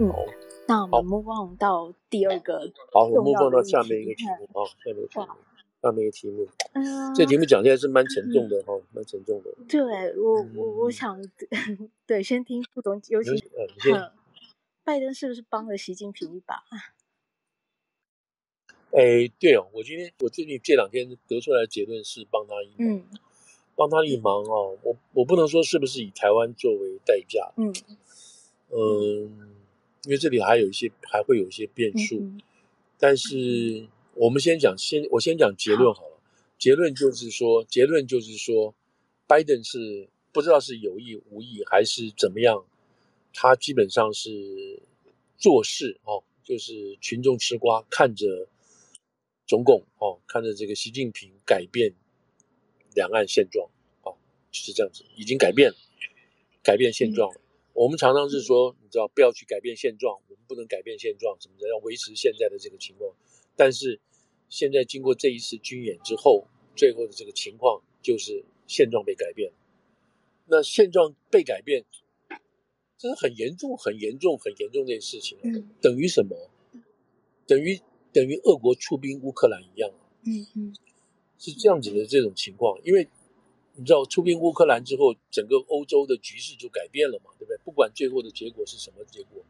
嗯，那我们 move on 到第二个。好，我们 move on 到下面一个题目啊，下面一个题目，下面一个题目。嗯，这题目讲起来是蛮沉重的哈，蛮沉重的。对我，我我想，对，先听副总，尤其拜登是不是帮了习近平一把？哎，对哦，我今天我最近这两天得出来的结论是帮他一忙，嗯，帮他一忙哦。我我不能说是不是以台湾作为代价，嗯嗯，因为这里还有一些还会有一些变数，嗯、但是我们先讲先我先讲结论好了，好结论就是说结论就是说，拜登是不知道是有意无意还是怎么样，他基本上是做事哦，就是群众吃瓜，看着。中共哦，看着这个习近平改变两岸现状，哦，就是这样子，已经改变了，改变现状了。嗯、我们常常是说，你知道，不要去改变现状，我们不能改变现状，什么的，要维持现在的这个情况。但是现在经过这一次军演之后，最后的这个情况就是现状被改变了。那现状被改变，这是很严重、很严重、很严重的事情。嗯、等于什么？等于。等于俄国出兵乌克兰一样，嗯嗯，是这样子的这种情况。因为你知道出兵乌克兰之后，整个欧洲的局势就改变了嘛，对不对？不管最后的结果是什么结果，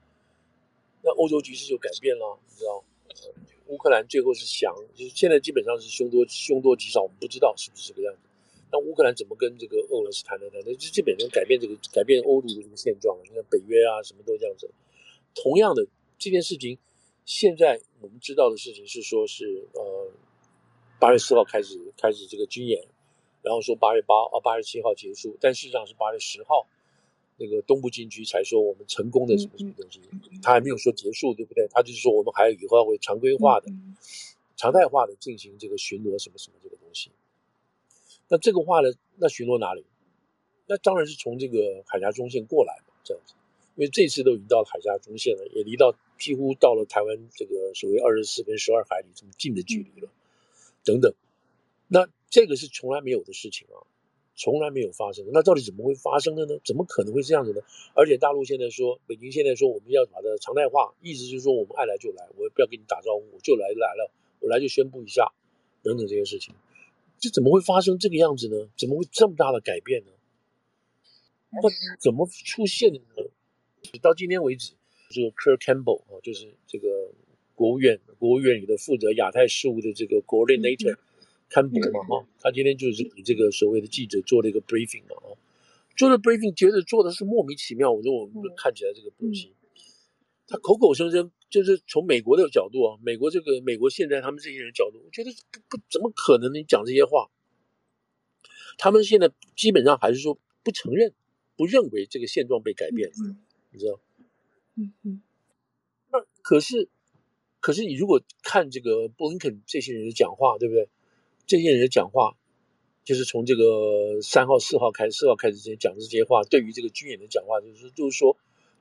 那欧洲局势就改变了。你知道，乌克兰最后是降，就是现在基本上是凶多凶多吉少，我们不知道是不是这个样子。那乌克兰怎么跟这个俄罗斯谈的呢？那就基本上改变这个改变欧陆的这个现状。你看北约啊，什么都这样子。同样的这件事情。现在我们知道的事情是说，是呃八月四号开始开始这个军演，然后说八月八啊八月七号结束，但事实上是八月十号，那个东部军区才说我们成功的什么什么东西，他还没有说结束，对不对？他就是说我们还以后要会常规化的、常态化的进行这个巡逻什么什么这个东西。那这个话呢，那巡逻哪里？那当然是从这个海峡中线过来嘛，这样子。因为这次都已经到了海峡中线了，也离到几乎到了台湾这个所谓二十四跟十二海里这么近的距离了，等等。那这个是从来没有的事情啊，从来没有发生的。那到底怎么会发生的呢？怎么可能会这样子呢？而且大陆现在说，北京现在说我们要把它常态化，意思就是说我们爱来就来，我也不要跟你打招呼，我就来来了，我来就宣布一下，等等这些事情，这怎么会发生这个样子呢？怎么会这么大的改变呢？那怎么出现的呢？到今天为止，这个 Kurt Campbell 啊，就是这个国务院国务院里的负责亚太事务的这个 Coordinator 坎伯嘛哈，他今天就是给这个所谓的记者做了一个 briefing 嘛啊，做了 briefing，觉得做的是莫名其妙。我说我们看起来这个东西，他口口声声就是从美国的角度啊，美国这个美国现在他们这些人角度，我觉得不不怎么可能你讲这些话。他们现在基本上还是说不承认，不认为这个现状被改变。你知道，嗯嗯，那可是，可是你如果看这个布林肯这些人的讲话，对不对？这些人讲话，就是从这个三号、四号开始，四号开始之前讲这些话，对于这个军演的讲话，就是就是说，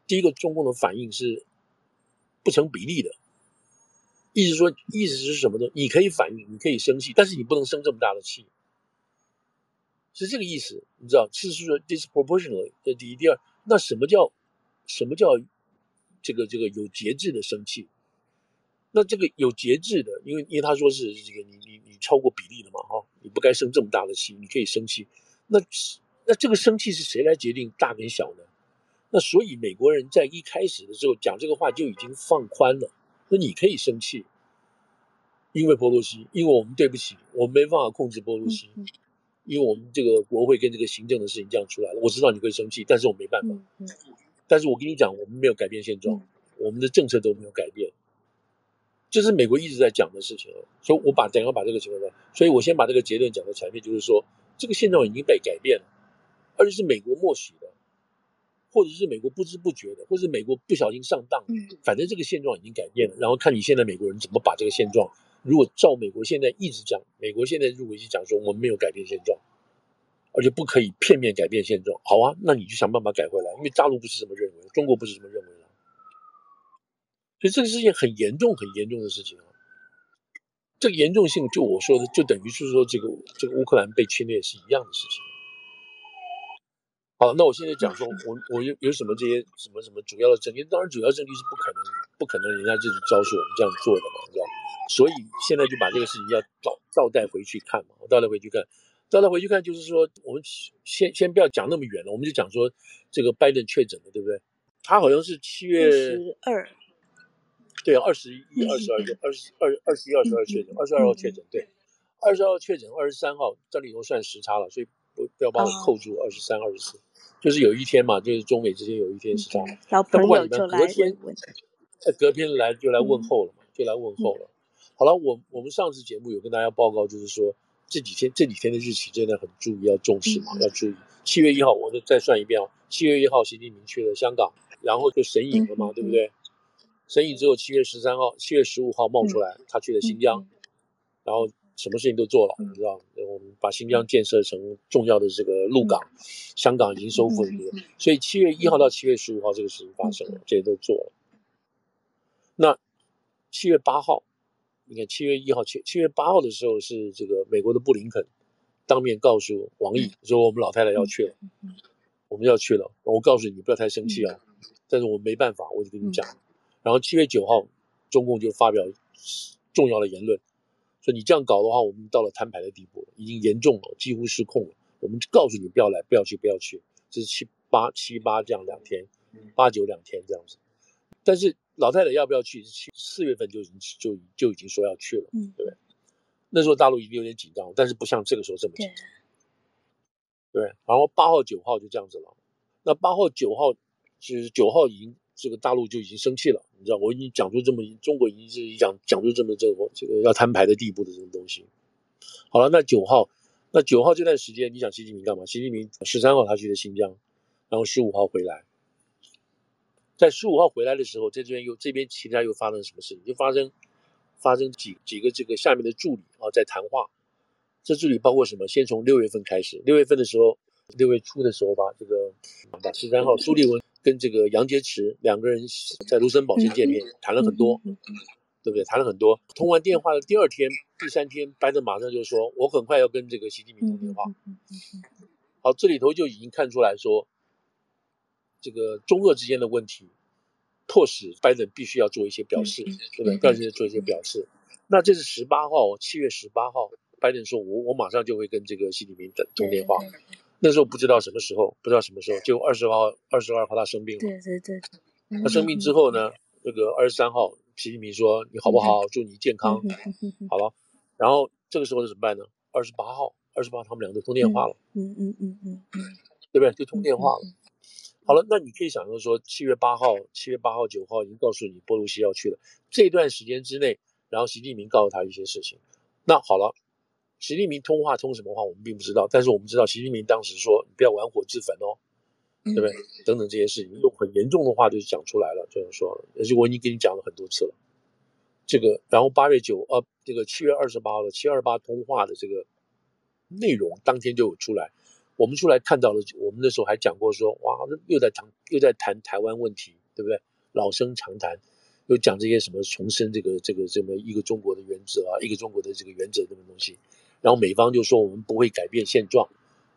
第一个中共的反应是不成比例的，意思说，意思是什么呢？你可以反应，你可以生气，但是你不能生这么大的气，是这个意思，你知道？是说 disproportionately，这第一，第二，那什么叫？什么叫这个这个有节制的生气？那这个有节制的，因为因为他说是这个你你你超过比例了嘛哈，你不该生这么大的气，你可以生气。那那这个生气是谁来决定大跟小呢？那所以美国人在一开始的时候讲这个话就已经放宽了。那你可以生气，因为波洛西，因为我们对不起，我们没办法控制波洛西，因为我们这个国会跟这个行政的事情这样出来了。我知道你会生气，但是我没办法。但是我跟你讲，我们没有改变现状，嗯、我们的政策都没有改变，这是美国一直在讲的事情。所以，我把等下把这个情况说，所以我先把这个结论讲的前面，就是说，这个现状已经被改变了，而且是美国默许的，或者是美国不知不觉的，或者是美国不小心上当，反正这个现状已经改变了。然后看你现在美国人怎么把这个现状，如果照美国现在一直讲，美国现在如果一直讲说我们没有改变现状。而且不可以片面改变现状，好啊，那你就想办法改回来，因为大陆不是这么认为，中国不是这么认为的，所以这个是件很严重、很严重的事情啊。这个严重性，就我说的，就等于是说这个这个乌克兰被侵略是一样的事情。好，那我现在讲说，我我有有什么这些什么什么主要的证据？当然，主要证据是不可能，不可能人家自己招数我们这样做的嘛，你知道？所以现在就把这个事情要倒倒带回去看嘛，倒带回去看，倒带回去看，就是说，我们先先不要讲那么远了，我们就讲说这个拜登确诊了，对不对？他好像是七月十二，对啊，二十一、二十二就二十二、二十一、二十二确诊，二十二号确诊，对，二十二号确诊，二十三号这里头算时差了，所以不不要把我扣住二十三、二十四。就是有一天嘛，就是中美之间有一天是这样。老朋友就来问问。呃，隔天来就来问候了嘛，就来问候了。好了，我我们上次节目有跟大家报告，就是说这几天这几天的日期真的很注意，要重视嘛，要注意。七月一号，我再再算一遍啊，七月一号，习近平去了香港，然后就神隐了嘛，对不对？神隐之后，七月十三号、七月十五号冒出来，他去了新疆，然后。什么事情都做了，你知道？我们把新疆建设成重要的这个陆港，香港已经收复了，所以七月一号到七月十五号这个事情发生了，这些都做了。那七月八号，你看七月一号、七七月八号的时候是这个美国的布林肯当面告诉王毅说：“我们老太太要去了，我们要去了。我告诉你，不要太生气啊，但是我没办法，我就跟你讲。然后七月九号，中共就发表重要的言论。”说你这样搞的话，我们到了摊牌的地步了，已经严重了，几乎失控了。我们告诉你不要来，不要去，不要去。这是七八七八这样两天，八九两天这样子。但是老太太要不要去？七四月份就已经就就已经说要去了，对不对？那时候大陆已经有点紧张，但是不像这个时候这么紧张，对。然后八号九号就这样子了。那八号九号其实九号已经。这个大陆就已经生气了，你知道，我已经讲出这么，中国已经是讲讲出这么这个这个要摊牌的地步的这种东西。好了，那九号，那九号这段时间，你想习近平干嘛？习近平十三号他去的新疆，然后十五号回来，在十五号回来的时候，在这边又这边其他又发生什么事情？就发生发生几几个这个下面的助理啊在谈话，这助理包括什么？先从六月份开始，六月份的时候，六月初的时候吧，这个把十三号苏利文。跟这个杨洁篪两个人在卢森堡先见面，谈了很多，对不对？谈了很多。通完电话的第二天、第三天，拜登马上就说：“我很快要跟这个习近平通电话。”好，这里头就已经看出来说，这个中俄之间的问题，迫使拜登必须要做一些表示，对不对？必须要做一些表示。那这是十八号，七月十八号，拜登说：“我我马上就会跟这个习近平等通电话。”那时候不知道什么时候，不知道什么时候，就二十号、二十二号他生病了。对对对。他生病之后呢，那个二十三号，习近平说：“你好不好？祝你健康。”好了，然后这个时候怎么办呢？二十八号，二十八号他们两个通电话了。嗯嗯嗯嗯嗯，对不对？就通电话了。好了，那你可以想象说，七月八号、七月八号、九号已经告诉你波罗西要去了，这段时间之内，然后习近平告诉他一些事情。那好了。习近平通话通什么话，我们并不知道，但是我们知道习近平当时说：“你不要玩火自焚哦，对不对？”等等这些事情，用很严重的话就讲出来了，就是说了。而且我已经跟你讲了很多次了。这个，然后八月九，呃，这个七月二十八号的七二八通话的这个内容，当天就有出来。我们出来看到了，我们那时候还讲过说：“哇，又在谈又在谈台湾问题，对不对？老生常谈。”又讲这些什么重申这个这个这么一个中国的原则啊，一个中国的这个原则这么东西。然后美方就说我们不会改变现状，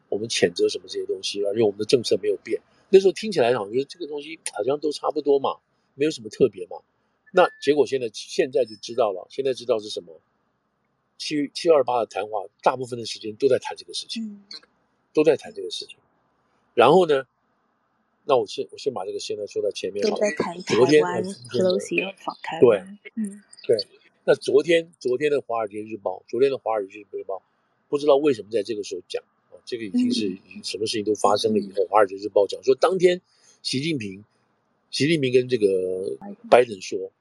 我们谴责什么这些东西啊，因为我们的政策没有变。那时候听起来好像觉得这个东西好像都差不多嘛，没有什么特别嘛。那结果现在现在就知道了，现在知道是什么？七七二八的谈话，大部分的时间都在谈这个事情，都在谈这个事情。然后呢，那我先我先把这个现在说到前面好了。都在谈台湾，对，嗯，对。那昨天，昨天的《华尔街日报》，昨天的《华尔街日报》，不知道为什么在这个时候讲啊？这个已经是什么事情都发生了以后，《华尔街日报》讲说，当天习近平，习近平跟这个拜登说，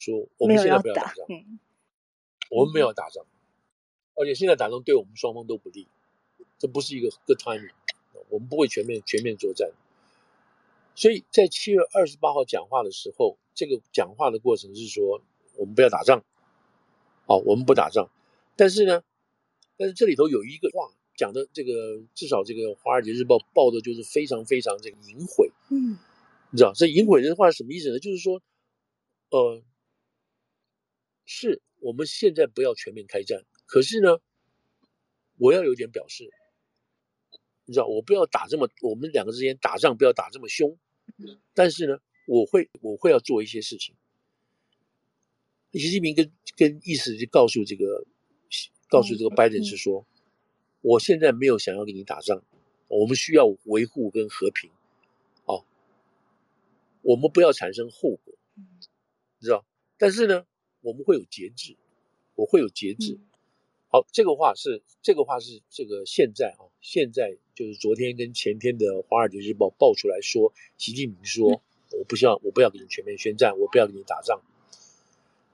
说我们现在不要打仗，我们没有打仗，而且现在打仗对我们双方都不利，这不是一个 good timing，我们不会全面全面作战。所以在七月二十八号讲话的时候，这个讲话的过程是说。我们不要打仗，好，我们不打仗。但是呢，但是这里头有一个话讲的，这个至少这个《华尔街日报》报的就是非常非常这个隐晦。嗯，你知道这隐晦这话是什么意思呢？就是说，呃，是我们现在不要全面开战，可是呢，我要有点表示。你知道，我不要打这么，我们两个之间打仗不要打这么凶，但是呢，我会我会要做一些事情。习近平跟跟意思就告诉这个，告诉这个拜登是说，我现在没有想要跟你打仗，我们需要维护跟和平，哦，我们不要产生后果，你知道，但是呢，我们会有节制，我会有节制。好，这个话是这个话是这个现在啊，现在就是昨天跟前天的《华尔街日报》爆出来说，习近平说，我不希望我不要跟你全面宣战，我不要跟你打仗。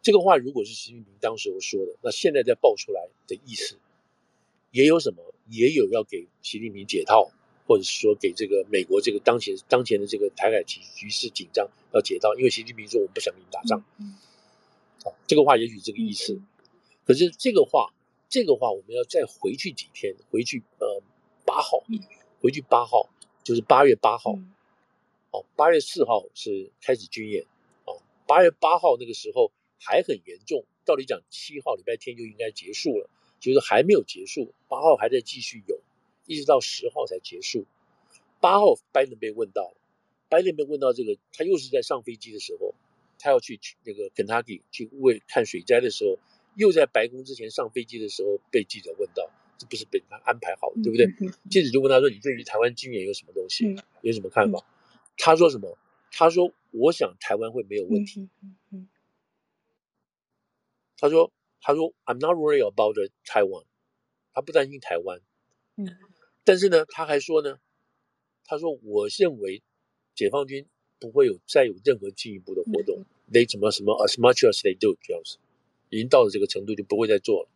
这个话如果是习近平当时候说的，那现在再爆出来的意思，也有什么？也有要给习近平解套，或者是说给这个美国这个当前当前的这个台海局局势紧张要解套，因为习近平说我们不想跟你打仗。好，这个话也许这个意思，可是这个话。这个话我们要再回去几天，回去呃八号，回去八号就是八月八号，哦，八月四号是开始军演，哦，八月八号那个时候还很严重，道理讲七号礼拜天就应该结束了，就是还没有结束，八号还在继续有，一直到十号才结束。八号拜登被问到，拜登被问到这个，他又是在上飞机的时候，他要去那个肯塔基去为看水灾的时候。又在白宫之前上飞机的时候被记者问到，这不是被他安排好的，对不对？记者就问他说：“你对于台湾军演有什么东西？有什么看法？”他说什么？他说：“我想台湾会没有问题。”他说：“他说 I'm not worried about Taiwan，他不担心台湾。”嗯但是呢，他还说呢，他说：“我认为解放军不会有再有任何进一步的活动。They 什么什么 as much as they do，这样子。”已经到了这个程度，就不会再做了。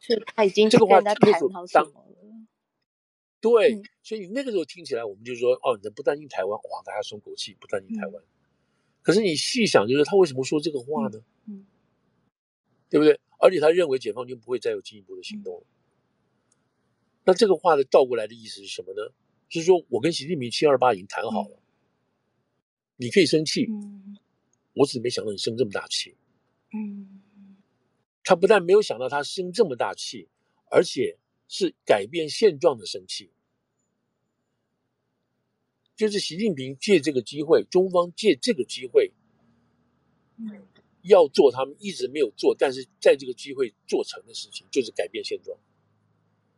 是他已经这个话谈好什么了？对，嗯、所以你那个时候听起来，我们就说，哦，你不担心台湾，哇，大家松口气，不担心台湾。嗯、可是你细想，就是他为什么说这个话呢？嗯，嗯对不对？而且他认为解放军不会再有进一步的行动了。嗯、那这个话的倒过来的意思是什么呢？是说我跟习近平七二八已经谈好了，嗯、你可以生气，嗯、我只是没想到你生这么大气。嗯。他不但没有想到他生这么大气，而且是改变现状的生气。就是习近平借这个机会，中方借这个机会，要做他们一直没有做，但是在这个机会做成的事情，就是改变现状。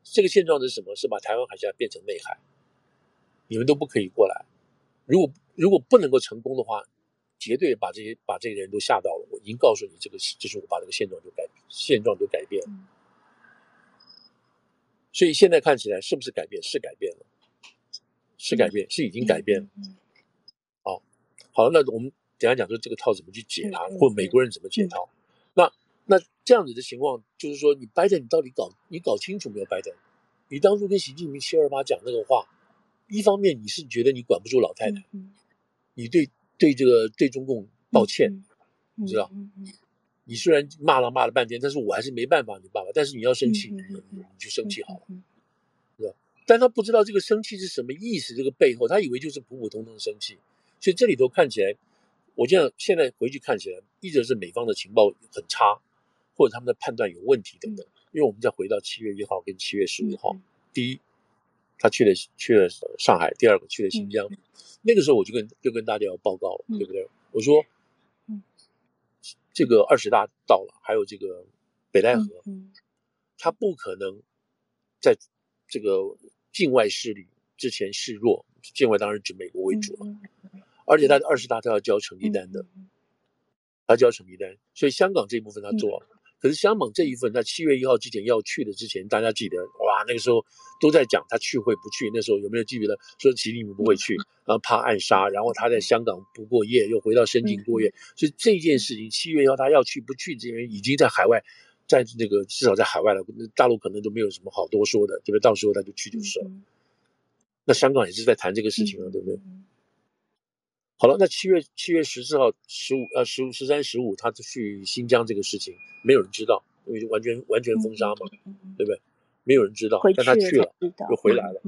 这个现状是什么？是把台湾海峡变成内海，你们都不可以过来。如果如果不能够成功的话，绝对把这些把这些人都吓到了。我已经告诉你，这个就是我把这个现状就改现状就改变了。所以现在看起来是不是改变？是改变了，是改变，是已经改变了。好，好，那我们等下讲说这个套怎么去解它，或美国人怎么解套。那那这样子的情况，就是说你拜登，你到底搞你搞清楚没有？拜登，你当初跟习近平七二八讲那个话，一方面你是觉得你管不住老太太，你对。对这个对中共道歉，你知道？你虽然骂了骂了半天，但是我还是没办法，你爸爸。但是你要生气，你就生气好了，是吧？但他不知道这个生气是什么意思，这个背后，他以为就是普普通通的生气。所以这里头看起来，我这样现在回去看起来，一直是美方的情报很差，或者他们的判断有问题等等。因为我们再回到七月一号跟七月十五号，第一，他去了去了上海，第二个去了新疆。那个时候我就跟就跟大家要报告了，对不对？我说，这个二十大到了，还有这个北戴河，他不可能在这个境外势力之前示弱，境外当然指美国为主了，而且他的二十大他要交成绩单的，他交成绩单，所以香港这一部分他做了。可是香港这一份，在七月一号之前要去的之前，大家记得哇，那个时候都在讲他去会不去。那时候有没有记得说习近平不会去，然后怕暗杀，然后他在香港不过夜，又回到深圳过夜。所以这件事情，七月一号他要去不去，这些人已经在海外，在那个至少在海外了，大陆可能都没有什么好多说的，对不对？到时候他就去就是了。那香港也是在谈这个事情啊，对不对？好了，那七月七月十四号、十五呃十五十三十五，他去新疆这个事情，没有人知道，因为完全完全封杀嘛，对不对？没有人知道，但他去了，又回来了，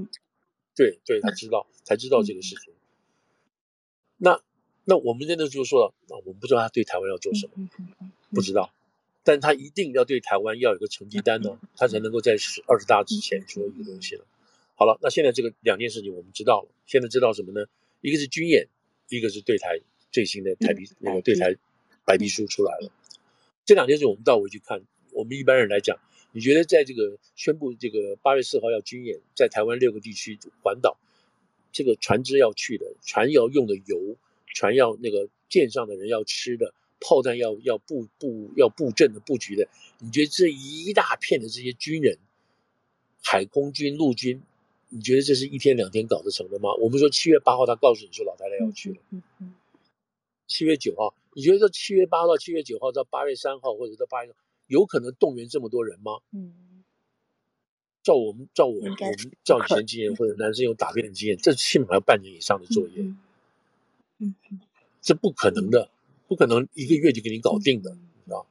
对对，他知道才知道这个事情。那那我们真的就说了，啊，我们不知道他对台湾要做什么，不知道，但他一定要对台湾要有个成绩单呢，他才能够在二十大之前说一个东西了。好了，那现在这个两件事情我们知道了，现在知道什么呢？一个是军演，一个是对台最新的台币、嗯、那个对台白皮书出来了。这两件事我们倒回去看，我们一般人来讲，你觉得在这个宣布这个八月四号要军演，在台湾六个地区环岛，这个船只要去的，船要用的油，船要那个舰上的人要吃的，炮弹要要布布要布阵的布局的，你觉得这一大片的这些军人，海空军陆军。你觉得这是一天两天搞得成的吗？我们说七月八号，他告诉你说老太太要去了。嗯嗯。七月九号，你觉得这七月八号到七月九号到八月三号，或者到八月，有可能动员这么多人吗？嗯。照我们照我们我们照以前经验，或者男生有打辩的经验，这起码要半年以上的作业。嗯嗯。这不可能的，不可能一个月就给你搞定的，你知道？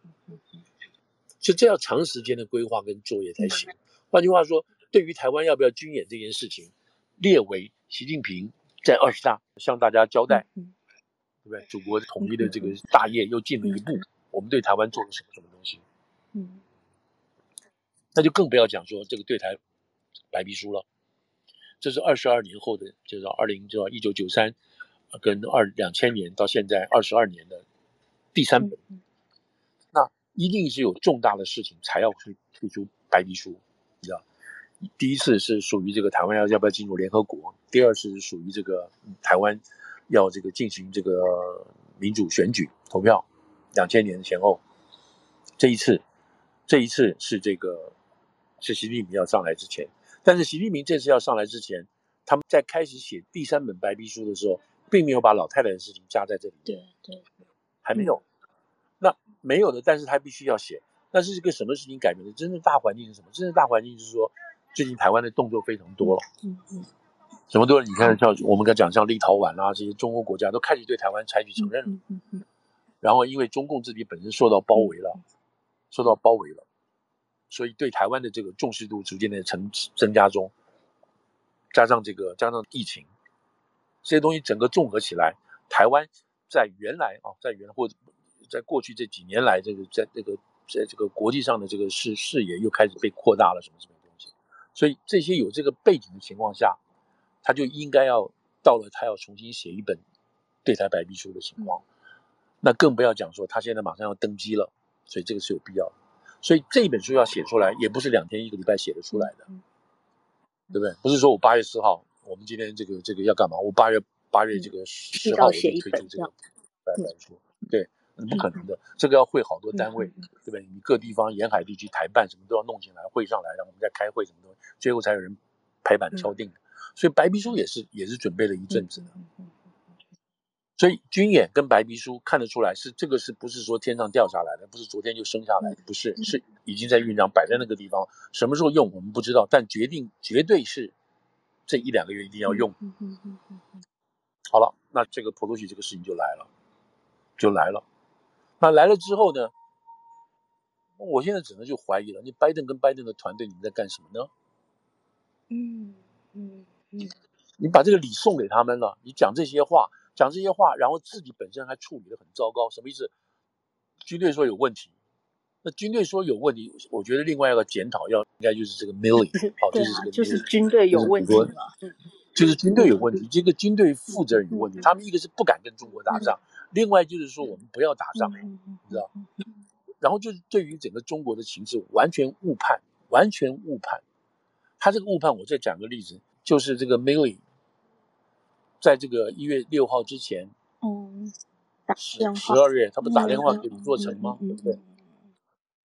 所以这要长时间的规划跟作业才行。换句话说。对于台湾要不要军演这件事情，列为习近平在二十大向大家交代，对不对？祖国统一的这个大业又进了一步，我们对台湾做了什么什么东西？嗯，那就更不要讲说这个对台白皮书了，这是二十二年后的，就是二零就一九九三跟二两千年到现在二十二年的第三本，那一定是有重大的事情才要去推出白皮书，你知道？第一次是属于这个台湾要要不要进入联合国，第二次是属于这个台湾要这个进行这个民主选举投票，两千年前后，这一次，这一次是这个是习近平要上来之前，但是习近平这次要上来之前，他们在开始写第三本白皮书的时候，并没有把老太太的事情加在这里面，对对，还没有，那没有的，但是他必须要写，那是一个什么事情改变的？真正大环境是什么？真正大环境就是说。最近台湾的动作非常多了，嗯嗯，什么多？你看，像我们刚讲，像立陶宛啊这些中欧国家都开始对台湾采取承认了，嗯嗯嗯，然后因为中共自己本身受到包围了，受到包围了，所以对台湾的这个重视度逐渐的增增加中，加上这个加上疫情，这些东西整个综合起来，台湾在原来啊，在原来或者在过去这几年来，这个在这个在这个国际上的这个视视野又开始被扩大了，什么什么。所以这些有这个背景的情况下，他就应该要到了他要重新写一本对台白皮书的情况，那更不要讲说他现在马上要登基了，所以这个是有必要的。所以这一本书要写出来，也不是两天一个礼拜写得出来的，对不对？不是说我八月四号，我们今天这个这个要干嘛？我八月八月这个十号我就推出这个白皮书，对。不可能的，这个要会好多单位，对不对？你各地方沿海地区台办什么都要弄进来，会上来，让我们再开会什么东西，最后才有人拍板敲定。所以白皮书也是也是准备了一阵子的。所以军演跟白皮书看得出来是这个是不是说天上掉下来的？不是昨天就生下来的？不是，是已经在酝酿，摆在那个地方，什么时候用我们不知道，但决定绝对是这一两个月一定要用。好了，那这个普鲁西这个事情就来了，就来了。那来了之后呢？我现在只能就怀疑了。你拜登跟拜登的团队，你们在干什么呢？嗯嗯嗯，你把这个礼送给他们了，你讲这些话，讲这些话，然后自己本身还处理的很糟糕，什么意思？军队说有问题，那军队说有问题，我觉得另外一个检讨要应该就是这个 Milley，好，就是这个就是军队有问题嘛，就是军队有问题，这个军队负责人有问题，他们一个是不敢跟中国打仗。另外就是说，我们不要打仗，你知道？然后就是对于整个中国的情势完全误判，完全误判。他这个误判，我再讲个例子，就是这个 Milley 在这个一月六号之前，嗯，十十二月，他不打电话给李作成吗？对不对？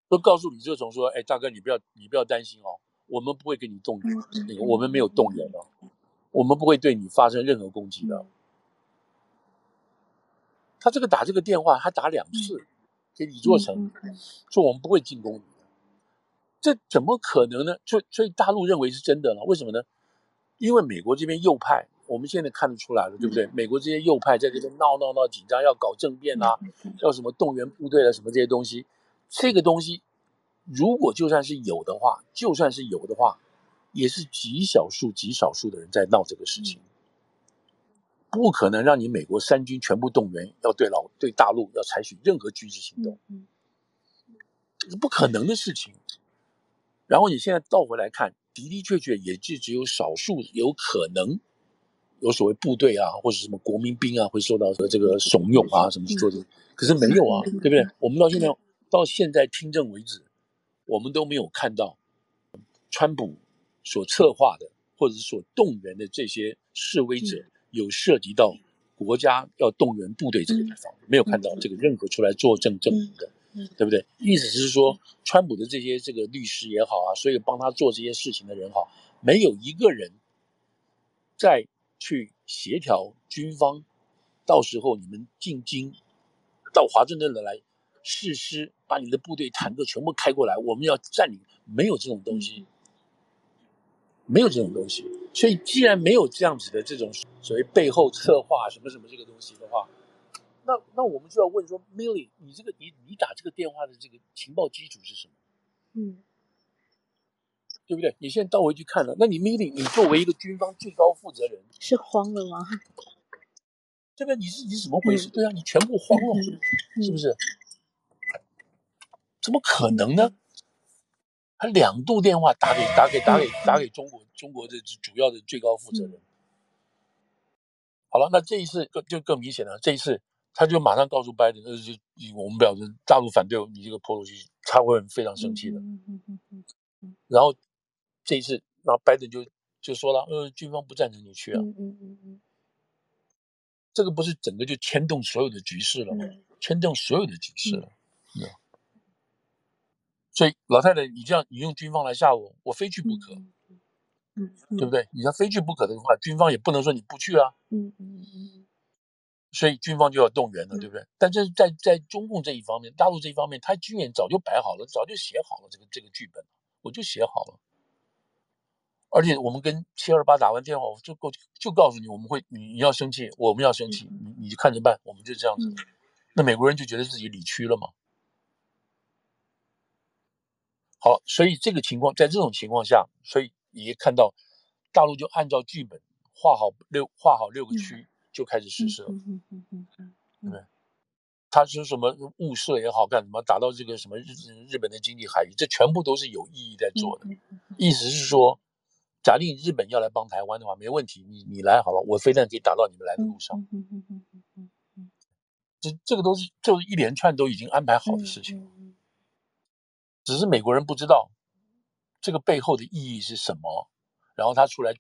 都告诉李作成说：“哎，大哥，你不要你不要担心哦，我们不会给你动员，那个我们没有动员哦，我们不会对你发生任何攻击的。”他这个打这个电话，他打两次，给李作成说我们不会进攻你的，这怎么可能呢？所以所以大陆认为是真的了，为什么呢？因为美国这边右派，我们现在看得出来了，对不对？美国这些右派在这边闹闹闹紧张，要搞政变啊，要什么动员部队啊，什么这些东西，这个东西如果就算是有的话，就算是有的话，也是极少数极少数的人在闹这个事情。不可能让你美国三军全部动员，要对老对大陆要采取任何军事行动，这是不可能的事情。然后你现在倒回来看，的的确确也就只有少数有可能有所谓部队啊，或者什么国民兵啊会受到这个怂恿啊什么去做这个，可是没有啊，对不对？我们到现在到现在听证为止，我们都没有看到川普所策划的或者是所动员的这些示威者有涉及到国家要动员部队这个地方，没有看到这个任何出来作证证明的。对不对？意思是说，川普的这些这个律师也好啊，所有帮他做这些事情的人好，没有一个人再去协调军方，到时候你们进京到华盛顿的来誓师，把你的部队坦克全部开过来，我们要占领，没有这种东西，没有这种东西。所以，既然没有这样子的这种所谓背后策划什么什么这个东西的话。那那我们就要问说，Milley，你这个你你打这个电话的这个情报基础是什么？嗯，对不对？你现在倒回去看了，那你 Milley，你作为一个军方最高负责人，是慌了吗？这个你是你是怎么回事？嗯、对啊，你全部慌了，嗯、是不是？怎么可能呢？他两度电话打给打给打给打给中国中国的主要的最高负责人。嗯、好了，那这一次更就更明显了，这一次。他就马上告诉拜登，那就我们表示大陆反对你这个破路西，他会非常生气的。然后这一次，那拜登就就说了，呃，军方不赞成你去啊。这个不是整个就牵动所有的局势了吗？牵动所有的局势了。所以老太太，你这样你用军方来吓我，我非去不可。对不对？你要非去不可的话，军方也不能说你不去啊。所以军方就要动员了，对不对？但这是在在中共这一方面，大陆这一方面，他军演早就摆好了，早就写好了这个这个剧本，我就写好了。而且我们跟七二八打完电话，我就告就告诉你，我们会你你要生气，我们要生气，你你就看着办，我们就这样子。那美国人就觉得自己理屈了嘛。好，所以这个情况，在这种情况下，所以你看到大陆就按照剧本画好六画好六个区。就开始实施了，对，他说什么物色也好干什么，打到这个什么日日本的经济海域，这全部都是有意义在做的。意思是说，假定日本要来帮台湾的话，没问题，你你来好了，我飞弹可以打到你们来的路上。这这个都是就是一连串都已经安排好的事情，只是美国人不知道这个背后的意义是什么，然后他出来。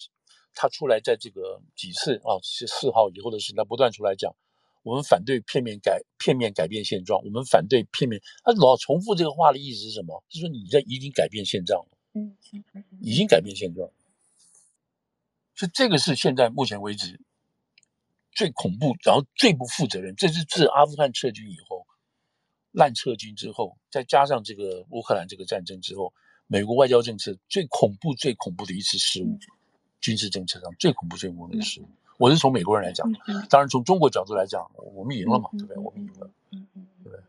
他出来在这个几次啊，是四号以后的事情，他不断出来讲，我们反对片面改片面改变现状，我们反对片面。他老重复这个话的意思是什么？是说你在已经改变现状了，嗯，已经改变现状。所以这个是现在目前为止最恐怖，然后最不负责任。这是自阿富汗撤军以后，烂撤军之后，再加上这个乌克兰这个战争之后，美国外交政策最恐怖、最恐怖的一次失误。军事政策上最恐怖、最恐怖的失误，我是从美国人来讲，当然从中国角度来讲，我们赢了嘛，对不对？我们赢了，对不对？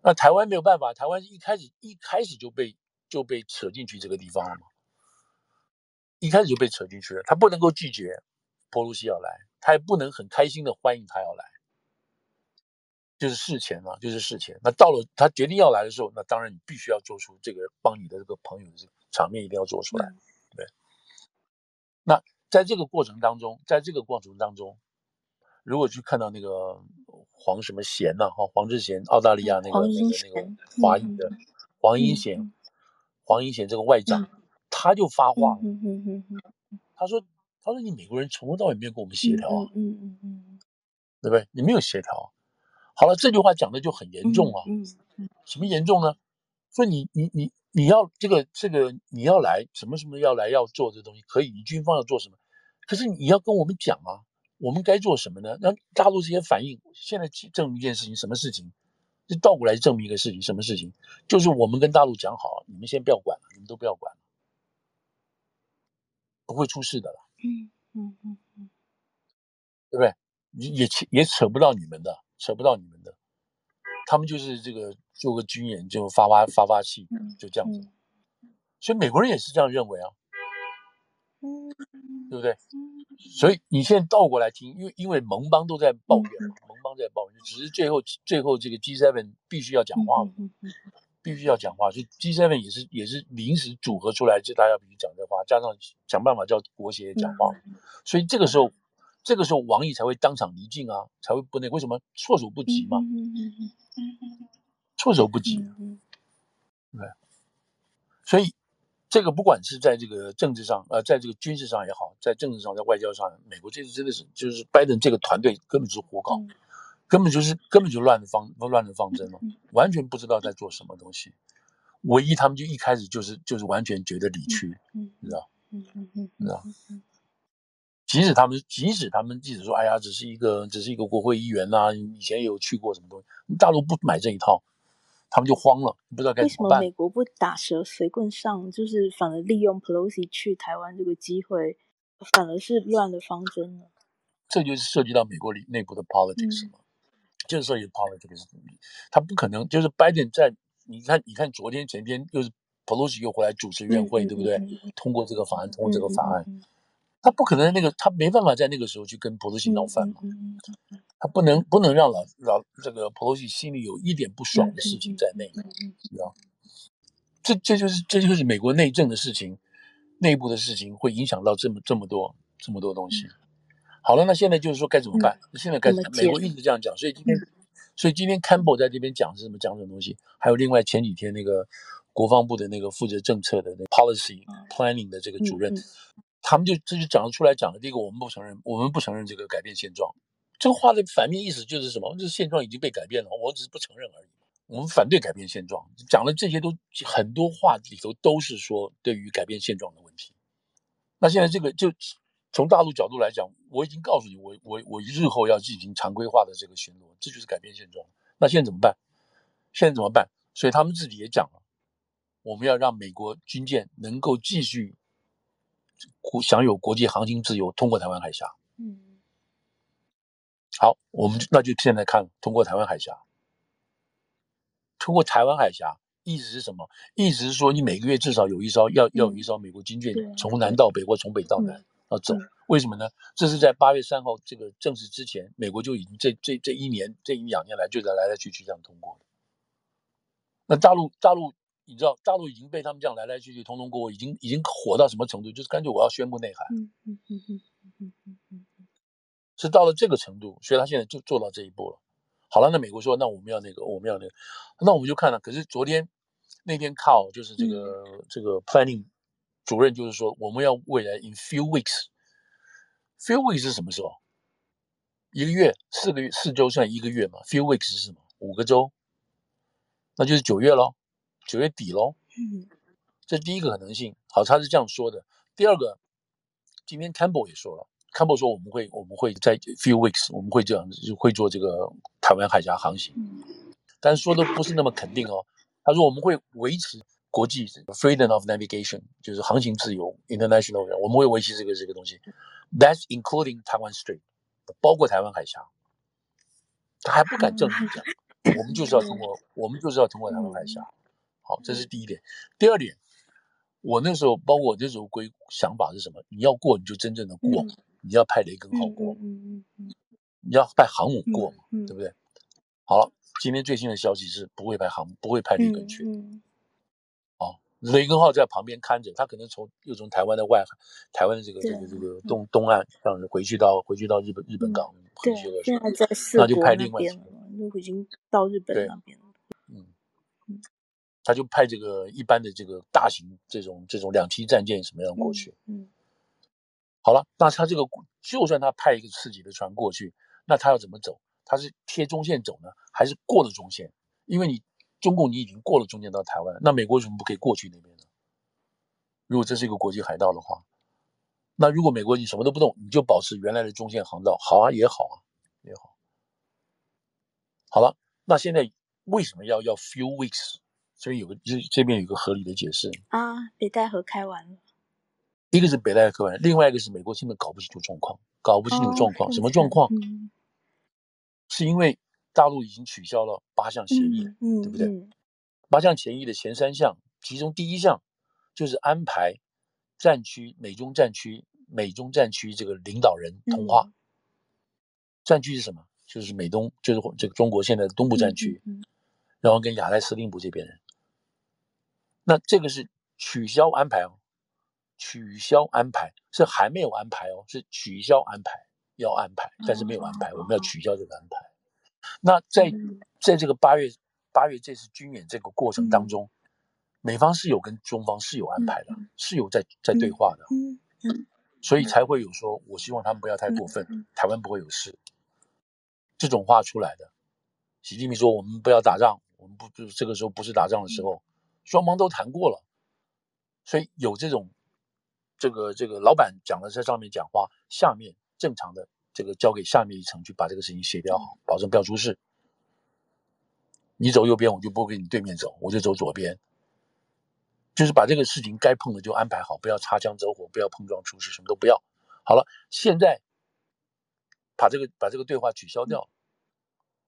那台湾没有办法，台湾一开始一开始就被就被扯进去这个地方了嘛，一开始就被扯进去了，他不能够拒绝波鲁西要来，他也不能很开心的欢迎他要来，就是事前嘛，就是事前。那到了他决定要来的时候，那当然你必须要做出这个帮你的这个朋友的这个场面一定要做出来，对。那在这个过程当中，在这个过程当中，如果去看到那个黄什么贤呐，哈，黄志贤，澳大利亚那个那个那个华裔的黄英贤，黄英贤这个外长，他就发话了，他说，他说你美国人从头到尾没有跟我们协调啊，对不对？你没有协调，好了，这句话讲的就很严重啊，嗯什么严重呢？说你你你。你要这个这个你要来什么什么要来要做这东西可以，你军方要做什么？可是你要跟我们讲啊，我们该做什么呢？那大陆这些反应，现在证明一件事情，什么事情？就倒过来证明一个事情，什么事情？就是我们跟大陆讲好，你们先不要管了，你们都不要管了，不会出事的了。嗯嗯嗯嗯，对不对？也扯也扯不到你们的，扯不到你们的。他们就是这个做个军演就发发发发气，就这样子，所以美国人也是这样认为啊，对不对？所以你现在倒过来听，因为因为盟邦都在抱怨，盟邦在抱怨，只是最后最后这个 G7 必须要讲话了，必须要讲话，所以 G7 也是也是临时组合出来，就大家必须讲这话，加上想办法叫国协讲话，嗯、所以这个时候，这个时候王毅才会当场离境啊，才会不那为什么措手不及嘛？措手不及，对，所以这个不管是在这个政治上，呃，在这个军事上也好，在政治上，在外交上，美国这次真的是就是拜登这个团队根本就是胡搞。嗯根本就是根本就乱的方乱的方针了，完全不知道在做什么东西。唯一他们就一开始就是就是完全觉得理屈，你知道？嗯嗯嗯，知道？即使他们即使他们即使说，哎呀，只是一个只是一个国会议员呐，以前也有去过什么东西，大陆不买这一套，他们就慌了，不知道该怎么办。为什么美国不打蛇随棍上，就是反而利用 Pelosi 去台湾这个机会，反而是乱了方针呢？这就是涉及到美国里内部的 politics 嘛。就是涉及 politics，他不可能就是拜登在你看，你看昨天前天又是 Pelosi 又回来主持院会，嗯、对不对？嗯、通过这个法案，通过这个法案，嗯、他不可能那个，他没办法在那个时候去跟 Pelosi 闹翻嘛。他不能不能让老老这个 Pelosi 心里有一点不爽的事情在内，知道？这这就是这就是美国内政的事情，内部的事情会影响到这么这么多这么多东西。好了，那现在就是说该怎么办？嗯、现在该怎么？美国一直这样讲，所以今天，嗯、所以今天 Campbell 在这边讲是什么？讲什么东西？还有另外前几天那个国防部的那个负责政策的那 policy planning 的这个主任，他们就这就讲得出来讲的。第一个，我们不承认，我们不承认这个改变现状。这个话的反面意思就是什么？就是现状已经被改变了，我只是不承认而已。我们反对改变现状，讲的这些都很多话里头都是说对于改变现状的问题。那现在这个就。从大陆角度来讲，我已经告诉你，我我我日后要进行常规化的这个巡逻，这就是改变现状。那现在怎么办？现在怎么办？所以他们自己也讲了，我们要让美国军舰能够继续享有国际航行自由，通过台湾海峡。嗯。好，我们那就现在看通过台湾海峡，通过台湾海峡，意思是什么？意思是说，你每个月至少有一艘，要要有一艘美国军舰从南到北或从北到南。要走，为什么呢？这是在八月三号这个正式之前，美国就已经这这这一年这一两年来就在来来去去这样通过的。那大陆大陆，你知道大陆已经被他们这样来来去去、通通过，已经已经火到什么程度？就是干脆我要宣布内海，是到了这个程度，所以他现在就做到这一步了。好了，那美国说，那我们要那个，我们要那个，那我们就看了。可是昨天那天靠，就是这个这个 planning 主任就是说，我们要未来 in few weeks，few weeks 是什么时候？一个月，四个四周算一个月嘛？few weeks 是什么？五个周，那就是九月喽。九月底喽。嗯，这是第一个可能性。好，他是这样说的。第二个，今天 Campbell 也说了，Campbell 说我们会我们会在 few weeks 我们会这样会做这个台湾海峡航行，但是说的不是那么肯定哦。他说我们会维持。国际 freedom of navigation 就是航行自由，international 我们会维持这个这个东西，that's including Taiwan Strait，包括台湾海峡，他还不敢正式讲，我们就是要通过，我们就是要通过台湾海峡，好，这是第一点。第二点，我那时候包括我那时候规想法是什么？你要过你就真正的过，你要派雷根号过，你要派航母过嘛，对不对？好了，今天最新的消息是不会派航母，不会派雷根去。雷根号在旁边看着，他可能从又从台湾的外海，台湾的这个这个这个东东岸，让回去到回去到日本日本港回去了，那就派另外几个，那已经到日本那边了。他就派这个一般的这个大型这种这种两栖战舰什么样过去。嗯，好了，那他这个就算他派一个自己的船过去，那他要怎么走？他是贴中线走呢，还是过了中线？因为你。中共，你已经过了中间到台湾，那美国为什么不可以过去那边呢？如果这是一个国际海盗的话，那如果美国你什么都不动，你就保持原来的中线航道，好啊，也好啊，也好。好了，那现在为什么要要 few weeks？所以有个这这边有个合理的解释啊，北戴河开完了，一个是北戴河开完，另外一个是美国现在搞不清楚状况，搞不清楚状况，哦、什么状况？嗯、是因为。大陆已经取消了八项协议，嗯，对不对？嗯、八项协议的前三项，其中第一项就是安排战区、美中战区、美中战区这个领导人通话。嗯、战区是什么？就是美东，就是这个中国现在的东部战区，然后跟亚太司令部这边人那这个是取消安排哦，取消安排是还没有安排哦，是取消安排要安排，但是没有安排，我们要取消这个安排。那在在这个八月八月这次军演这个过程当中，美方是有跟中方是有安排的，是有在在对话的，所以才会有说，我希望他们不要太过分，台湾不会有事这种话出来的。习近平说，我们不要打仗，我们不就这个时候不是打仗的时候。双方都谈过了，所以有这种，这个这个老板讲的在上面讲话，下面正常的这个交给下面一层去把这个事情协调好，保证不要出事。你走右边，我就不跟你对面走，我就走左边，就是把这个事情该碰的就安排好，不要擦枪走火，不要碰撞出事，什么都不要。好了，现在把这个把这个对话取消掉，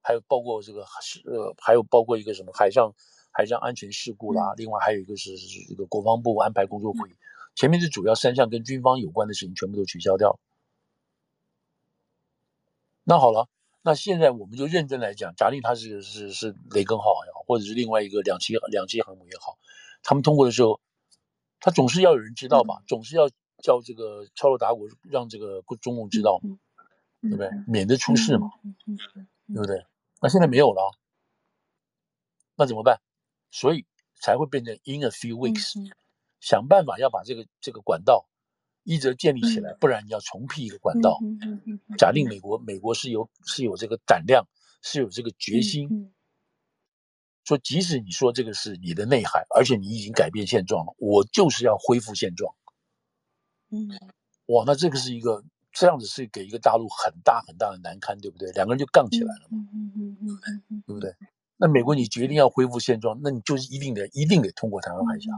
还有包括这个是呃，还有包括一个什么海上。海上安全事故啦，另外还有一个是这个国防部安排工作会议，前面是主要三项跟军方有关的事情全部都取消掉。那好了，那现在我们就认真来讲，假定它是是是雷根号也好，或者是另外一个两栖两栖航母也好，他们通过的时候，他总是要有人知道吧，总是要叫这个敲锣打鼓，让这个中共知道，对不对？免得出事嘛，对不对？那现在没有了，那怎么办？所以才会变成 in a few weeks，想办法要把这个这个管道一则建立起来，嗯、不然你要重辟一个管道。假定美国美国是有是有这个胆量，是有这个决心，说即使你说这个是你的内海，而且你已经改变现状了，我就是要恢复现状。嗯，哇，那这个是一个这样子是给一个大陆很大很大的难堪，对不对？两个人就杠起来了嘛，嗯嗯嗯嗯、对不对？那美国，你决定要恢复现状，那你就是一定得一定得通过台湾海峡。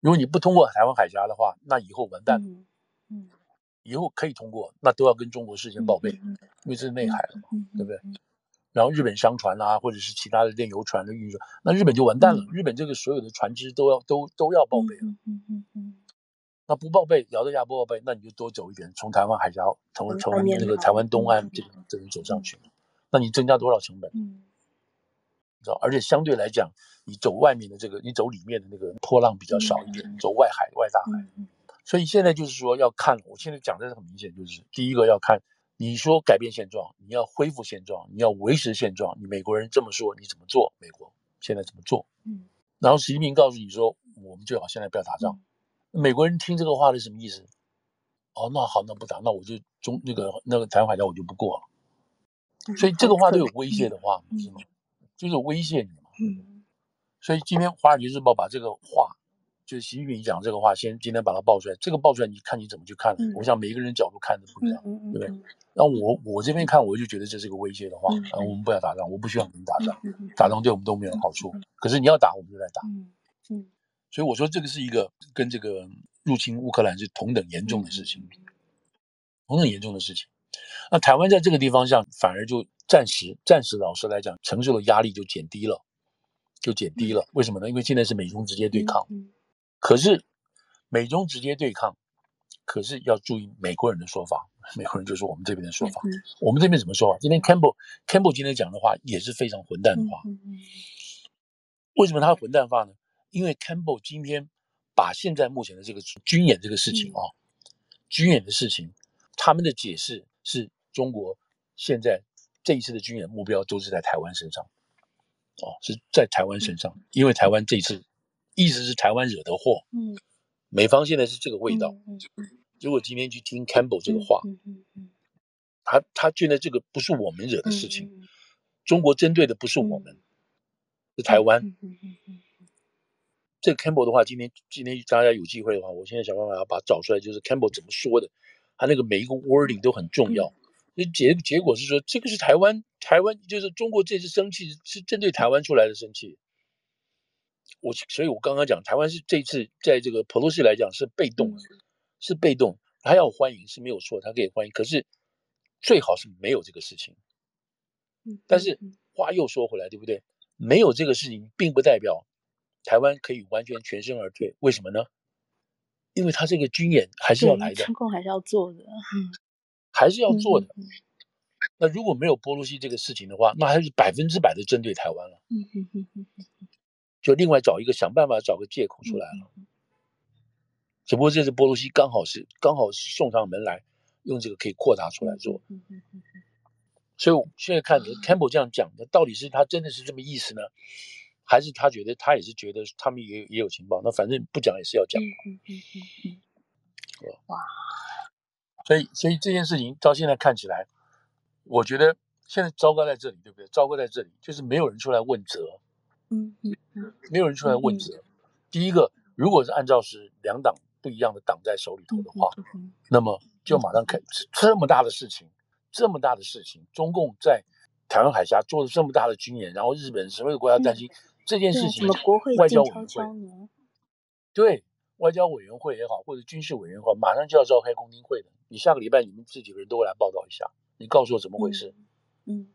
如果你不通过台湾海峡的话，那以后完蛋了。以后可以通过，那都要跟中国事先报备，因为这是内海了嘛，对不对？然后日本商船啊，或者是其他的炼油船的运输，那日本就完蛋了。日本这个所有的船只都要都都要报备了。那不报备，咬着牙不报备，那你就多走一点，从台湾海峡从从那个台湾东岸这边这边走上去，那你增加多少成本？而且相对来讲，你走外面的这个，你走里面的那个波浪比较少一点，走外海、外大海。所以现在就是说要看，我现在讲的很明显，就是第一个要看，你说改变现状，你要恢复现状，你要维持现状，你美国人这么说，你怎么做？美国现在怎么做？嗯。然后习近平告诉你说，我们最好现在不要打仗。美国人听这个话是什么意思？哦，那好，那不打，那我就中那个那个台湾海峡我就不过了。所以这个话都有威胁的话，是吗？就是威胁你嘛，嗯，所以今天《华尔街日报》把这个话，就是习近平讲这个话，先今天把它爆出来。这个爆出来，你看你怎么去看？我想每一个人角度看的不一样，对不对？那我我这边看，我就觉得这是个威胁的话，啊，我们不要打仗，我不希望你们打仗，打仗对我们都没有好处。可是你要打，我们就来打，嗯，所以我说这个是一个跟这个入侵乌克兰是同等严重的事情，同等严重的事情。那台湾在这个地方上反而就。暂时，暂时，老实来讲，承受的压力就减低了，就减低了。为什么呢？因为现在是美中直接对抗。可是，美中直接对抗，可是要注意美国人的说法。美国人就是我们这边的说法。我们这边怎么说啊？今天 Campbell，Campbell 今天讲的话也是非常混蛋的话。为什么他混蛋话呢？因为 Campbell 今天把现在目前的这个军演这个事情啊，军演的事情，他们的解释是中国现在。这一次的军演目标都是在台湾身上，哦，是在台湾身上，因为台湾这一次意思是台湾惹的祸，嗯，美方现在是这个味道。嗯嗯，如果今天去听 Campbell 这个话，他他觉得这个不是我们惹的事情，中国针对的不是我们，是台湾。这个 Campbell 的话，今天今天大家有机会的话，我现在想办法要把它找出来，就是 Campbell 怎么说的，他那个每一个 wording 都很重要。那结结果是说，这个是台湾，台湾就是中国这次生气是针对台湾出来的生气。我所以，我刚刚讲台湾是这次在这个普洛西来讲是被动，是被动，他要欢迎是没有错，他可以欢迎，可是最好是没有这个事情。但是话又说回来，对不对？没有这个事情，并不代表台湾可以完全全身而退。为什么呢？因为他这个军演还是要来的，中共还是要做的。还是要做的。那如果没有波罗西这个事情的话，那还是百分之百的针对台湾了。就另外找一个想办法找个借口出来了。只不过这次波罗西刚好是刚好是送上门来，用这个可以扩大出来做。所以我现在看 Campbell 这样讲的，到底是他真的是这么意思呢，还是他觉得他也是觉得他们也也有情报？那反正不讲也是要讲。哇！所以所以这件事情到现在看起来，我觉得现在糟糕在这里，对不对？糟糕在这里就是没有人出来问责。嗯嗯嗯，没有人出来问责。第一个，如果是按照是两党。不一样的党在手里头的话，那么就马上开这么大的事情，这么大的事情，中共在台湾海峡做了这么大的军演，然后日本所有国家担心这件事情，外交委员会，对外交委员会也好，或者军事委员会，马上就要召开公听会的。你下个礼拜你们这几个人都会来报道一下，你告诉我怎么回事？嗯，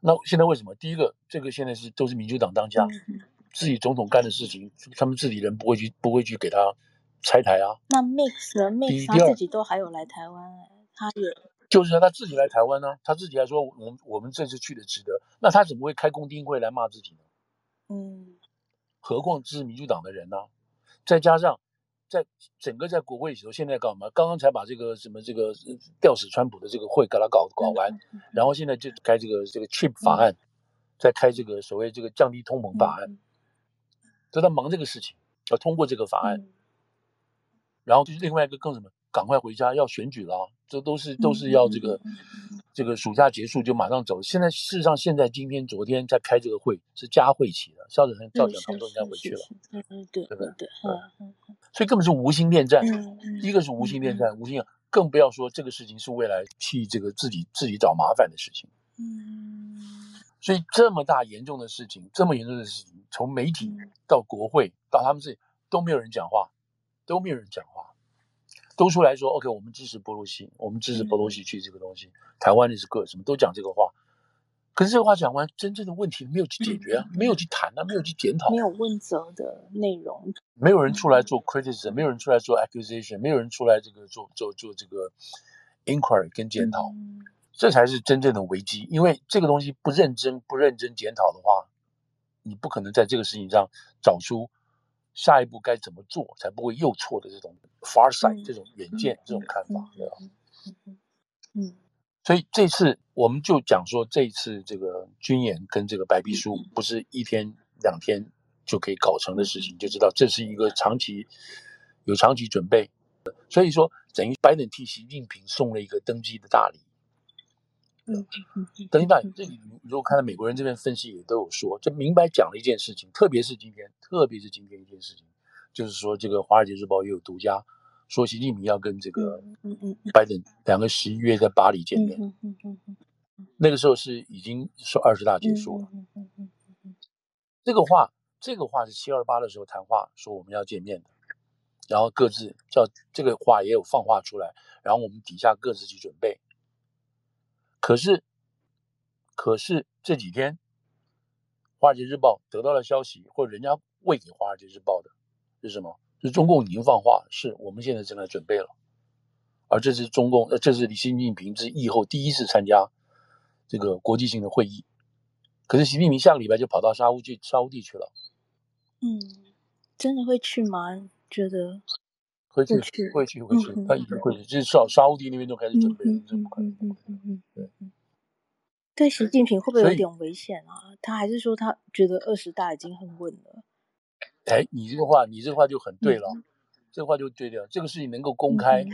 那现在为什么？第一个，这个现在是都是民主党当家，自己总统干的事情，他们自己人不会去不会去给他。拆台啊？那 Mix 呢？Mix 他自己都还有来台湾，他也就是他自己来台湾呢、啊，他自己还说我们我们这次去的值得，那他怎么会开公听会来骂自己呢？嗯，何况支持民主党的人呢、啊？再加上在整个在国会里头，现在干嘛？刚刚才把这个什么这个吊死川普的这个会给他搞搞完，嗯、然后现在就开这个这个 Chip 法案，在、嗯、开这个所谓这个降低通膨法案，都在、嗯、忙这个事情，要通过这个法案。嗯然后就是另外一个更什么，赶快回家要选举了，这都是都是要这个、嗯、这个暑假结束就马上走。现在事实上现在今天昨天在开这个会是加会期的，肖子成、赵讲他们都应该回去了，嗯嗯对对不对？对，嗯，所以根本是无心恋战，嗯、一个是无心恋战，嗯、无心，更不要说这个事情是未来替这个自己自己找麻烦的事情。嗯，所以这么大严重的事情，这么严重的事情，从媒体到国会到他们自己都没有人讲话。都没有人讲话，都出来说 OK，我们支持波罗西，我们支持波罗西去这个东西。嗯、台湾的是个什么都讲这个话，可是这个话讲完，真正的问题没有去解决啊，嗯、没有去谈啊，没有去检讨，没有问责的内容，没有人出来做 criticism，没有人出来做 accusation，没有人出来这个做做做这个 inquiry 跟检讨，嗯、这才是真正的危机。因为这个东西不认真不认真检讨的话，你不可能在这个事情上找出。下一步该怎么做才不会又错的这种 far sight 这种远见、这种看法，对吧？嗯，所以这次我们就讲说，这次这个军演跟这个白皮书不是一天两天就可以搞成的事情，就知道这是一个长期有长期准备。所以说，等于拜登替习近平送了一个登基的大礼。嗯，等于大这里，如果看到美国人这边分析也都有说，就明白讲了一件事情，特别是今天，特别是今天一件事情，就是说这个《华尔街日报》也有独家说，习近平要跟这个拜登两个十一月在巴黎见面，那个时候是已经是二十大结束了。这个话，这个话是七二八的时候谈话说我们要见面的，然后各自叫这个话也有放话出来，然后我们底下各自去准备。可是，可是这几天，《华尔街日报》得到了消息，或者人家喂给《华尔街日报》的是什么？是中共已经放话，是我们现在正在准备了。而这是中共，呃，这是习近平自疫后第一次参加这个国际性的会议。可是习近平下个礼拜就跑到沙乌去沙乌地去了。嗯，真的会去吗？觉得？会去，会去，会去，他一定会去。就是沙沙乌地那边都开始准备了，这么快。嗯嗯嗯嗯，对。对习近平会不会有点危险啊？他还是说他觉得二十大已经很稳了？哎，你这个话，你这个话就很对了，这个话就对了。这个事情能够公开，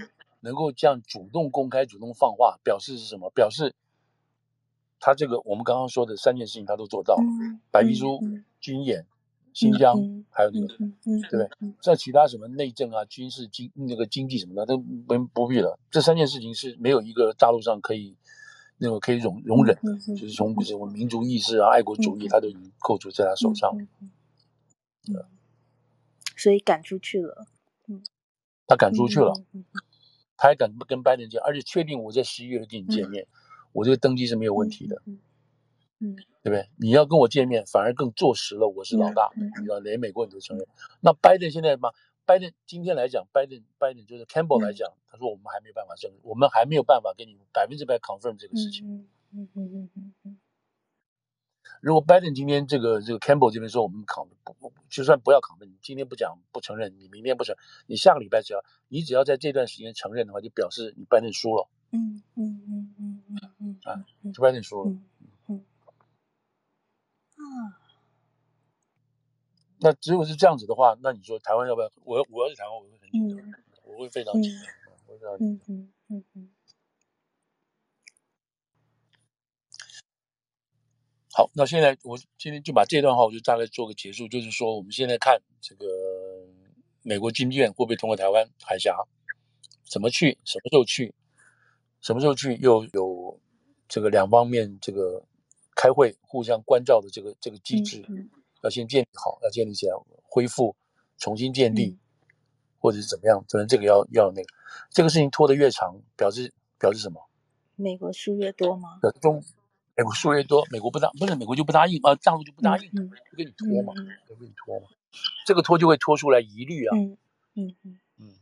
能够这样主动公开、主动放话，表示是什么？表示他这个我们刚刚说的三件事情他都做到了：白皮书、军演。新疆还有那个，对不对？在其他什么内政啊、军事、经那个经济什么的都不不必了。这三件事情是没有一个大陆上可以那个可以容容忍的，就是从什么民族意识啊、爱国主义，他都已经构筑在他手上。所以赶出去了。他赶出去了，他还敢跟拜登见，而且确定我在十一月跟你见面，我这个登机是没有问题的。嗯，对不对？你要跟我见面，反而更坐实了我是老大。你知道，连美国你都承认。那拜登现在嘛，拜登今天来讲，拜登拜登就是 Campbell 来讲，他说我们还没有办法证，我们还没有办法给你百分之百 confirm 这个事情。嗯嗯嗯嗯嗯。如果拜登今天这个这个 Campbell 这边说我们考不不，就算不要考，你今天不讲不承认，你明天不承认，你下个礼拜只要你只要在这段时间承认的话，就表示你拜登输了。嗯嗯嗯嗯嗯嗯啊，就拜登输了。嗯嗯啊，那如果是这样子的话，那你说台湾要不要？我要我要是台湾，我会很紧张，我会非常紧张，我会非常紧张。嗯嗯嗯嗯。好，那现在我今天就把这段话我就大概做个结束，就是说我们现在看这个美国军舰会不会通过台湾海峡，怎么去，什么时候去，什么时候去，又有这个两方面这个开会互相关照的这个这个机制，要先建立好，要建立起来，恢复，重新建立，或者是怎么样，可能这个要要那个，这个事情拖得越长，表示表示什么？美国输越多吗？中。美国输越多，美国不答，不是美国就不答应啊，大陆就不答应，嗯、就给你拖嘛，就给你拖嘛，这个拖就会拖出来疑虑啊。嗯嗯嗯嗯。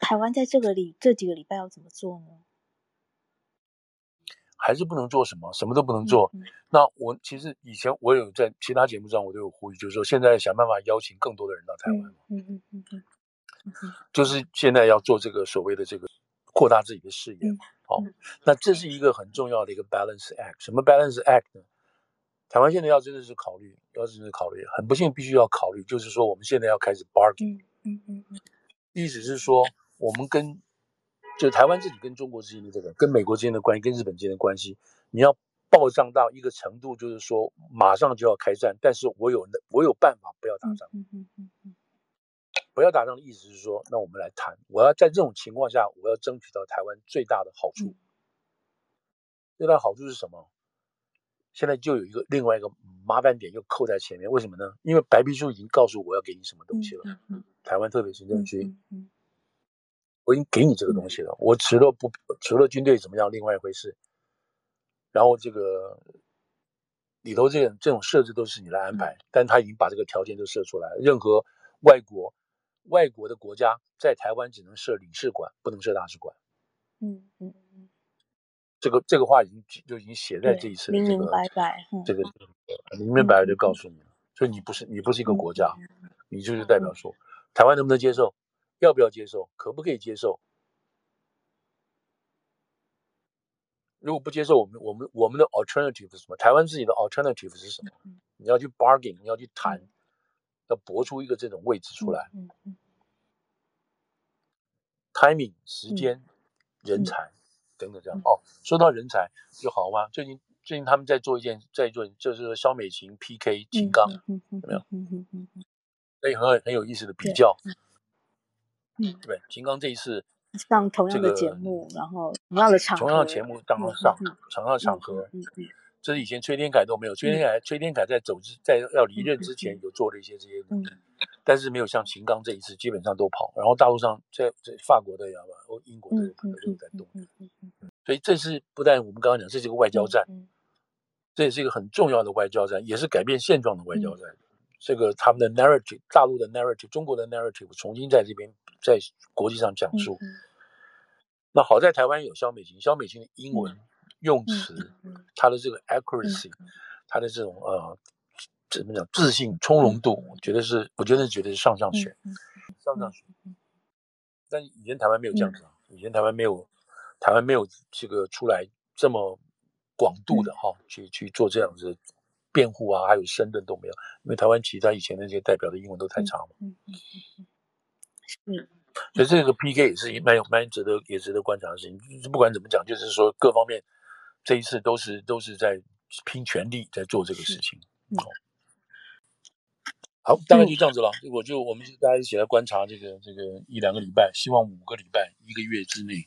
台湾在这个礼这几个礼拜要怎么做呢？还是不能做什么，什么都不能做。那我其实以前我有在其他节目上我都有呼吁，就是说现在想办法邀请更多的人到台湾。嗯嗯嗯嗯嗯，就是现在要做这个所谓的这个扩大自己的视野。嗯好，那这是一个很重要的一个 balance act。什么 balance act 呢？台湾现在要真的是考虑，要真的考虑，很不幸必须要考虑，就是说我们现在要开始 bargain。嗯嗯嗯。意思是说，我们跟就台湾自己跟中国之间的这个，跟美国之间的关系，跟日本之间的关系，你要暴涨到一个程度，就是说马上就要开战，但是我有我有办法不要打仗。嗯嗯嗯嗯。不要打仗的意思是说，那我们来谈。我要在这种情况下，我要争取到台湾最大的好处。嗯、最大的好处是什么？现在就有一个另外一个麻烦点又扣在前面。为什么呢？因为白皮书已经告诉我要给你什么东西了。嗯嗯、台湾特别行政区，我已经给你这个东西了。我除了不除了军队怎么样，另外一回事。然后这个里头这个这种设置都是你来安排，嗯、但他已经把这个条件都设出来了。任何外国。外国的国家在台湾只能设领事馆，不能设大使馆。嗯嗯嗯，这个这个话已经就已经写在这一次的这个明明白白，这个明明白白就告诉你了。所以你不是你不是一个国家，你就是代表说，台湾能不能接受？要不要接受？可不可以接受？如果不接受，我们我们我们的 alternative 是什么？台湾自己的 alternative 是什么？你要去 bargain，你要去谈。要搏出一个这种位置出来，嗯嗯、timing 时间、嗯、人才等等这样。嗯、哦，说到人才就好吗？最近最近他们在做一件，在做就是肖美琴 PK 秦刚，有没有？所以很很有意思的比较。嗯，对，秦刚这一次上同样的节目，然后同样的场合，同样的节目当中上，同样的场合。嗯嗯。这是以前崔天凯都没有，崔天凯崔天凯在走之在要离任之前有做了一些这些努力，但是没有像秦刚这一次基本上都跑，然后大陆上在在法国的呀吧，或英国的可能都在动，所以这是不但我们刚刚讲这是一个外交战，这也是一个很重要的外交战，也是改变现状的外交战。这个他们的 narrative，大陆的 narrative，中国的 narrative 重新在这边在国际上讲述。那好在台湾有肖美琴，肖美琴的英文。用词，他的这个 accuracy，她的这种呃，怎么讲自信、从容度，我觉得是，我觉得觉得是上上选，上上选。但以前台湾没有这样子啊，以前台湾没有，台湾没有这个出来这么广度的哈，去去做这样子辩护啊，还有申论都没有，因为台湾其他以前那些代表的英文都太差了。嗯嗯嗯嗯。所以这个 PK 也是蛮有蛮值得也值得观察的事情。不管怎么讲，就是说各方面。这一次都是都是在拼全力在做这个事情，嗯、好，大概就这样子了。嗯、我就我们就大家一起来观察这个这个一两个礼拜，希望五个礼拜一个月之内，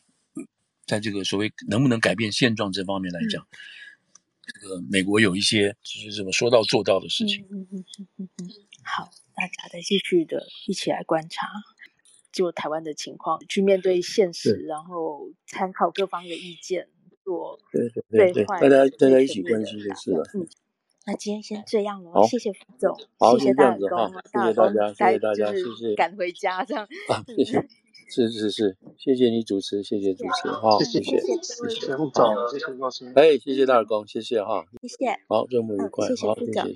在这个所谓能不能改变现状这方面来讲，嗯、这个美国有一些就是这么说到做到的事情。嗯嗯嗯嗯嗯。好，大家再继续的一起来观察，就台湾的情况去面对现实，然后参考各方的意见。做对对对对，大家大家一起关心就是了。嗯，那今天先这样了，谢谢副总，好，谢谢大家，谢谢大家，谢谢大家，谢谢，赶回家这样。谢谢。是是是，谢谢你主持，谢谢主持，哈，谢谢谢谢副总，谢谢老师，哎，谢谢大耳公，谢谢哈，谢谢，好，周末愉快，好，谢谢谢谢大家，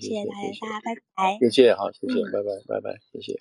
大家拜拜，谢谢，好，谢谢，拜拜，拜拜，谢谢。